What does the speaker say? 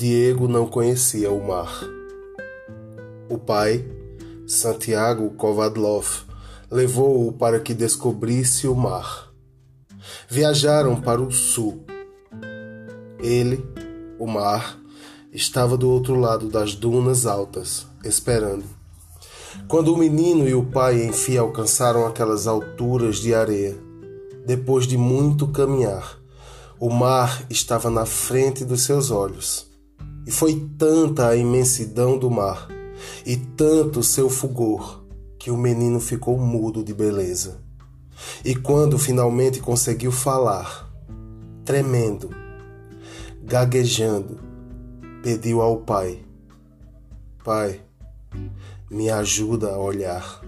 Diego não conhecia o mar. O pai, Santiago Kovadlov, levou-o para que descobrisse o mar. Viajaram para o sul. Ele, o mar, estava do outro lado das dunas altas, esperando. Quando o menino e o pai enfim alcançaram aquelas alturas de areia, depois de muito caminhar, o mar estava na frente dos seus olhos. E foi tanta a imensidão do mar e tanto seu fulgor que o menino ficou mudo de beleza. E quando finalmente conseguiu falar, tremendo, gaguejando, pediu ao pai: Pai, me ajuda a olhar.